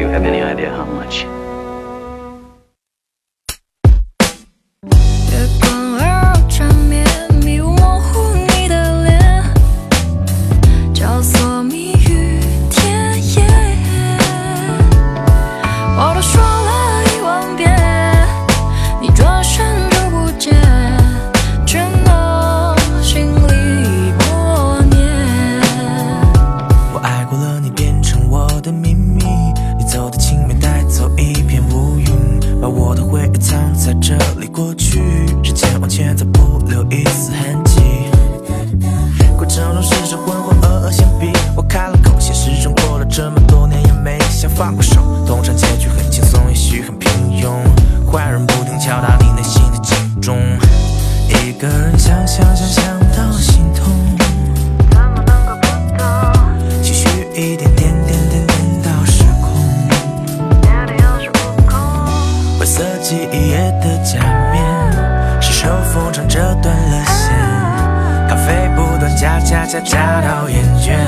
you have any idea how much? 走，不留一丝痕迹。过程中是场浑浑噩噩，先比我开了口，现实中过了这么多年，也没想放过手。通常结局很轻松，也许很平庸，坏人不停敲打你内心的警钟。一个人想想想想到心痛，怎么能够不懂？情绪一点点点点点到失控。变得有恃无恐。灰色记忆页的假断了线，咖啡不断加加加加到厌倦。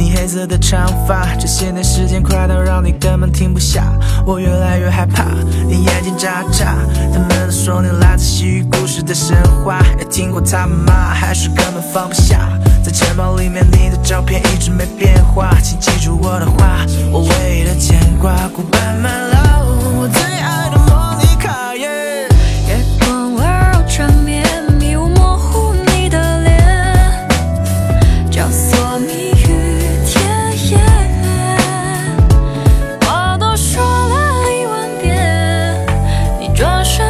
你黑色的长发，这些年时间快到让你根本停不下。我越来越害怕，你眼睛眨眨。他们都说你来自西域故事的神话，也听过他们骂，还是根本放不下。在钱包里面，你的照片一直没变化，请记住我的话，我唯一的牵，若是